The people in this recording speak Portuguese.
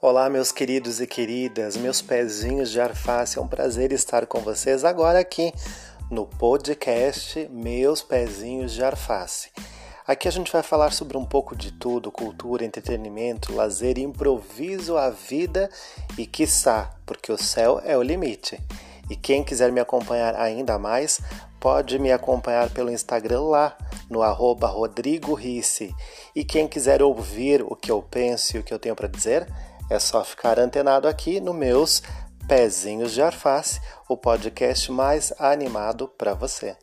Olá, meus queridos e queridas, meus pezinhos de arface, é um prazer estar com vocês agora aqui no podcast Meus Pezinhos de Arface. Aqui a gente vai falar sobre um pouco de tudo: cultura, entretenimento, lazer, improviso, a vida e quiçá, porque o céu é o limite. E quem quiser me acompanhar ainda mais, pode me acompanhar pelo Instagram lá, no arroba Rodrigo Risse. E quem quiser ouvir o que eu penso e o que eu tenho para dizer, é só ficar antenado aqui no meus Pezinhos de Arface, o podcast mais animado para você.